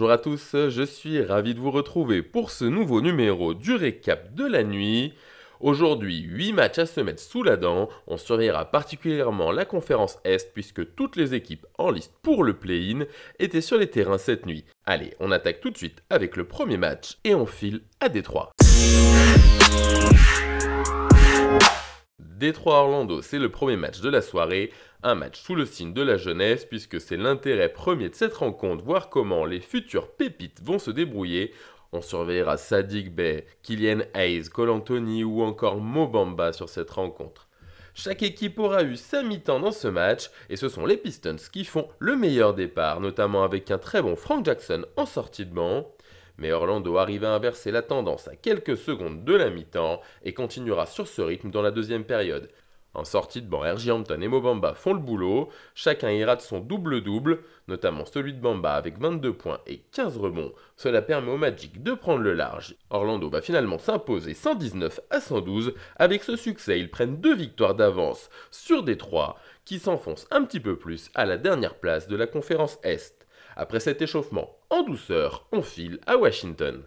Bonjour à tous, je suis ravi de vous retrouver pour ce nouveau numéro du récap de la nuit. Aujourd'hui, 8 matchs à se mettre sous la dent. On surveillera particulièrement la conférence Est puisque toutes les équipes en liste pour le play-in étaient sur les terrains cette nuit. Allez, on attaque tout de suite avec le premier match et on file à Détroit. Détroit-Orlando, c'est le premier match de la soirée, un match sous le signe de la jeunesse puisque c'est l'intérêt premier de cette rencontre, voir comment les futures pépites vont se débrouiller. On surveillera Sadik Bey, Kylian Hayes, Cole Anthony ou encore Mobamba sur cette rencontre. Chaque équipe aura eu sa mi-temps dans ce match et ce sont les Pistons qui font le meilleur départ, notamment avec un très bon Frank Jackson en sortie de banc. Mais Orlando arrive à inverser la tendance à quelques secondes de la mi-temps et continuera sur ce rythme dans la deuxième période. En sortie de banc, RJ Hampton et Mobamba font le boulot, chacun ira de son double-double, notamment celui de Bamba avec 22 points et 15 rebonds. Cela permet au Magic de prendre le large. Orlando va finalement s'imposer 119 à 112. Avec ce succès, ils prennent deux victoires d'avance sur Détroit, qui s'enfoncent un petit peu plus à la dernière place de la conférence Est. Après cet échauffement en douceur, on file à Washington.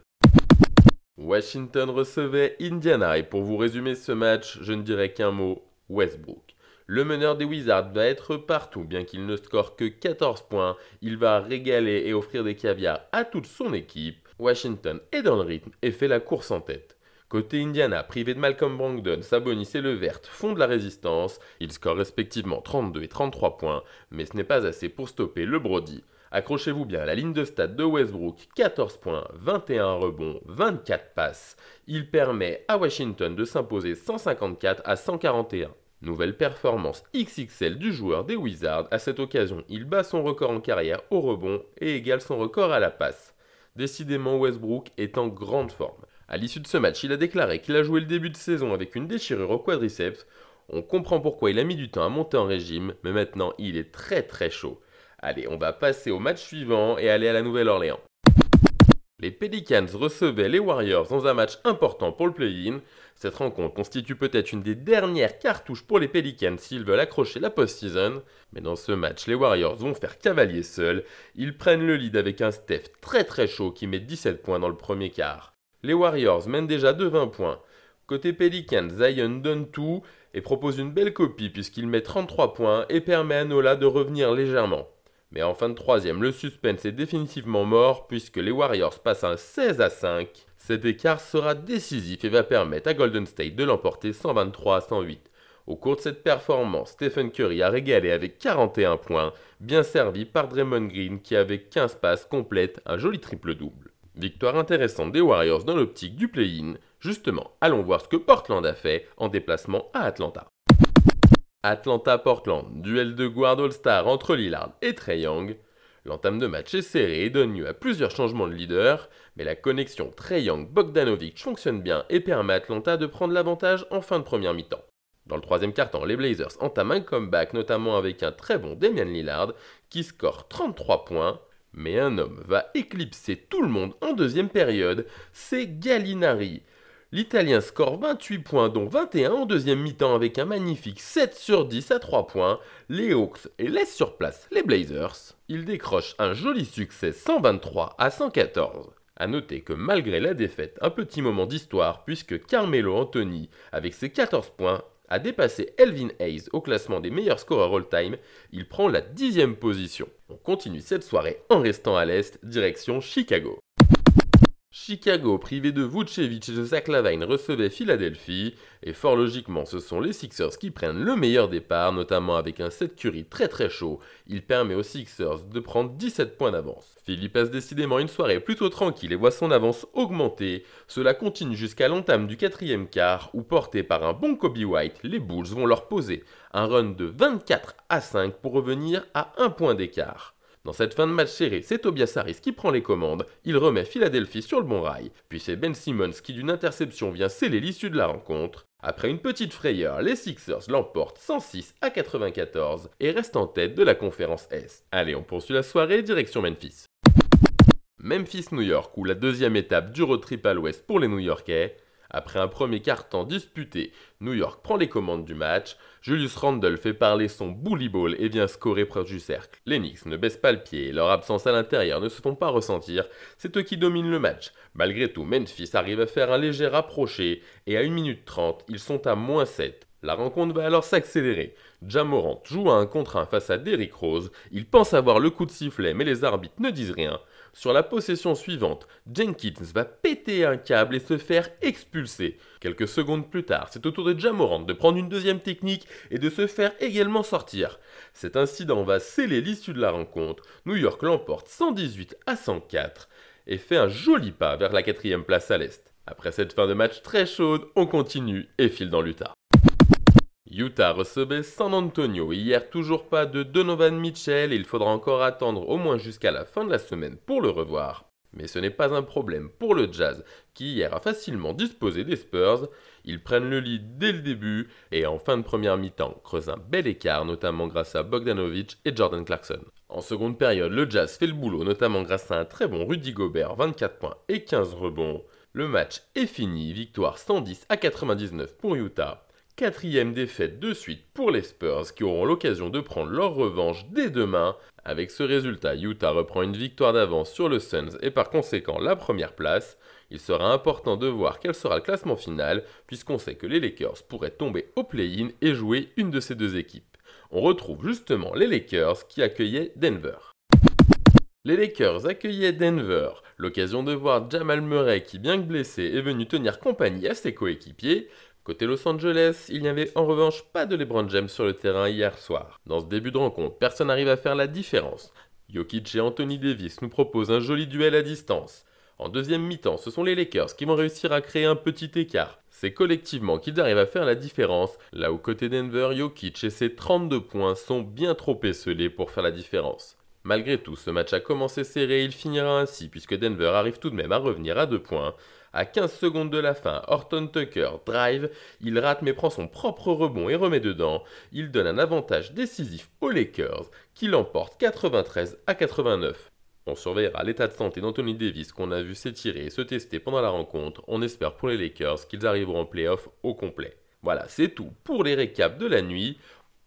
Washington recevait Indiana et pour vous résumer ce match, je ne dirais qu'un mot, Westbrook. Le meneur des Wizards va être partout, bien qu'il ne score que 14 points, il va régaler et offrir des caviars à toute son équipe. Washington est dans le rythme et fait la course en tête. Côté Indiana, privé de Malcolm Brogdon, Sabonis et Levert font de la résistance. Ils scorent respectivement 32 et 33 points, mais ce n'est pas assez pour stopper le Brody. Accrochez-vous bien la ligne de stade de Westbrook, 14 points, 21 rebonds, 24 passes. Il permet à Washington de s'imposer 154 à 141. Nouvelle performance XXL du joueur des Wizards. À cette occasion, il bat son record en carrière au rebond et égale son record à la passe. Décidément, Westbrook est en grande forme. À l'issue de ce match, il a déclaré qu'il a joué le début de saison avec une déchirure au quadriceps. On comprend pourquoi il a mis du temps à monter en régime, mais maintenant il est très très chaud. Allez, on va passer au match suivant et aller à la Nouvelle-Orléans. Les Pelicans recevaient les Warriors dans un match important pour le play-in. Cette rencontre constitue peut-être une des dernières cartouches pour les Pelicans s'ils veulent accrocher la post-season. Mais dans ce match, les Warriors vont faire cavalier seuls. Ils prennent le lead avec un Steph très très chaud qui met 17 points dans le premier quart. Les Warriors mènent déjà de 20 points. Côté Pelicans, Zion donne tout et propose une belle copie puisqu'il met 33 points et permet à Nola de revenir légèrement. Mais en fin de troisième, le suspense est définitivement mort puisque les Warriors passent un 16 à 5. Cet écart sera décisif et va permettre à Golden State de l'emporter 123 à 108. Au cours de cette performance, Stephen Curry a régalé avec 41 points, bien servi par Draymond Green qui avec 15 passes complète un joli triple-double. Victoire intéressante des Warriors dans l'optique du play-in. Justement, allons voir ce que Portland a fait en déplacement à Atlanta. Atlanta-Portland, duel de guard All-Star entre Lillard et Trey Young. L'entame de match est serrée et donne lieu à plusieurs changements de leader, mais la connexion Trey Young-Bogdanovic fonctionne bien et permet à Atlanta de prendre l'avantage en fin de première mi-temps. Dans le troisième quart-temps, les Blazers entament un comeback, notamment avec un très bon Damian Lillard qui score 33 points. Mais un homme va éclipser tout le monde en deuxième période, c'est Gallinari. L'Italien score 28 points, dont 21 en deuxième mi-temps avec un magnifique 7 sur 10 à 3 points. Les Hawks et laissent sur place les Blazers. Il décroche un joli succès 123 à 114. A noter que malgré la défaite, un petit moment d'histoire puisque Carmelo Anthony, avec ses 14 points, a dépassé Elvin Hayes au classement des meilleurs scoreurs all-time. Il prend la dixième position. On continue cette soirée en restant à l'est, direction Chicago. Chicago, privé de Vucevic et de Zach Lavine, recevait Philadelphie, et fort logiquement, ce sont les Sixers qui prennent le meilleur départ, notamment avec un set Curry très très chaud. Il permet aux Sixers de prendre 17 points d'avance. Philly passe décidément une soirée plutôt tranquille et voit son avance augmenter. Cela continue jusqu'à l'entame du quatrième quart, où porté par un bon Kobe White, les Bulls vont leur poser un run de 24 à 5 pour revenir à un point d'écart. Dans cette fin de match serrée, c'est Tobias Harris qui prend les commandes, il remet Philadelphie sur le bon rail, puis c'est Ben Simmons qui d'une interception vient sceller l'issue de la rencontre. Après une petite frayeur, les Sixers l'emportent 106 à 94 et restent en tête de la conférence S. Allez, on poursuit la soirée, direction Memphis. Memphis-New York, ou la deuxième étape du road trip à l'ouest pour les New-Yorkais. Après un premier quart-temps disputé, New York prend les commandes du match. Julius Randle fait parler son bully ball et vient scorer proche du cercle. Les Knicks ne baissent pas le pied, leur absence à l'intérieur ne se font pas ressentir. C'est eux qui dominent le match. Malgré tout, Memphis arrive à faire un léger rapproché et à 1 minute 30, ils sont à moins 7. La rencontre va alors s'accélérer. Jamorant joue à un contre 1 face à Derrick Rose. Il pense avoir le coup de sifflet, mais les arbitres ne disent rien. Sur la possession suivante, Jenkins va péter un câble et se faire expulser. Quelques secondes plus tard, c'est au tour de Jamorant de prendre une deuxième technique et de se faire également sortir. Cet incident va sceller l'issue de la rencontre. New York l'emporte 118 à 104 et fait un joli pas vers la quatrième place à l'Est. Après cette fin de match très chaude, on continue et file dans l'Utah. Utah recevait San Antonio. Hier, toujours pas de Donovan Mitchell il faudra encore attendre au moins jusqu'à la fin de la semaine pour le revoir. Mais ce n'est pas un problème pour le Jazz, qui hier a facilement disposé des Spurs. Ils prennent le lead dès le début et en fin de première mi-temps creusent un bel écart, notamment grâce à Bogdanovic et Jordan Clarkson. En seconde période, le Jazz fait le boulot, notamment grâce à un très bon Rudy Gobert, 24 points et 15 rebonds. Le match est fini, victoire 110 à 99 pour Utah. Quatrième défaite de suite pour les Spurs qui auront l'occasion de prendre leur revanche dès demain. Avec ce résultat, Utah reprend une victoire d'avance sur le Suns et par conséquent la première place. Il sera important de voir quel sera le classement final puisqu'on sait que les Lakers pourraient tomber au play-in et jouer une de ces deux équipes. On retrouve justement les Lakers qui accueillaient Denver. Les Lakers accueillaient Denver, l'occasion de voir Jamal Murray qui bien que blessé est venu tenir compagnie à ses coéquipiers. Côté Los Angeles, il n'y avait en revanche pas de LeBron James sur le terrain hier soir. Dans ce début de rencontre, personne n'arrive à faire la différence. Jokic et Anthony Davis nous proposent un joli duel à distance. En deuxième mi-temps, ce sont les Lakers qui vont réussir à créer un petit écart. C'est collectivement qu'ils arrivent à faire la différence, là où côté Denver, Jokic et ses 32 points sont bien trop esselés pour faire la différence. Malgré tout, ce match a commencé serré, il finira ainsi puisque Denver arrive tout de même à revenir à deux points. À 15 secondes de la fin, Horton Tucker drive, il rate mais prend son propre rebond et remet dedans. Il donne un avantage décisif aux Lakers qui l'emportent 93 à 89. On surveillera l'état de santé d'Anthony Davis qu'on a vu s'étirer et se tester pendant la rencontre. On espère pour les Lakers qu'ils arriveront en playoff au complet. Voilà, c'est tout pour les récaps de la nuit.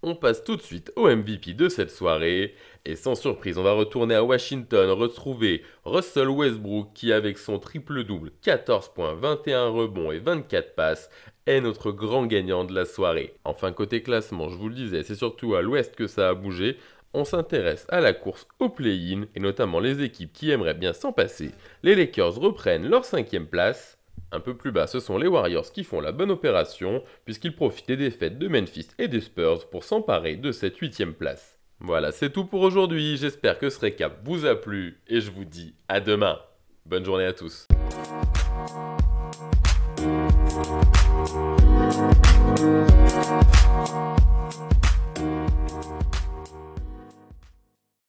On passe tout de suite au MVP de cette soirée. Et sans surprise, on va retourner à Washington, retrouver Russell Westbrook qui, avec son triple-double, 14 points, 21 rebonds et 24 passes, est notre grand gagnant de la soirée. Enfin, côté classement, je vous le disais, c'est surtout à l'ouest que ça a bougé. On s'intéresse à la course au play-in et notamment les équipes qui aimeraient bien s'en passer. Les Lakers reprennent leur cinquième place. Un peu plus bas, ce sont les Warriors qui font la bonne opération, puisqu'ils profitent des défaites de Memphis et des Spurs pour s'emparer de cette huitième place. Voilà, c'est tout pour aujourd'hui, j'espère que ce récap vous a plu, et je vous dis à demain. Bonne journée à tous.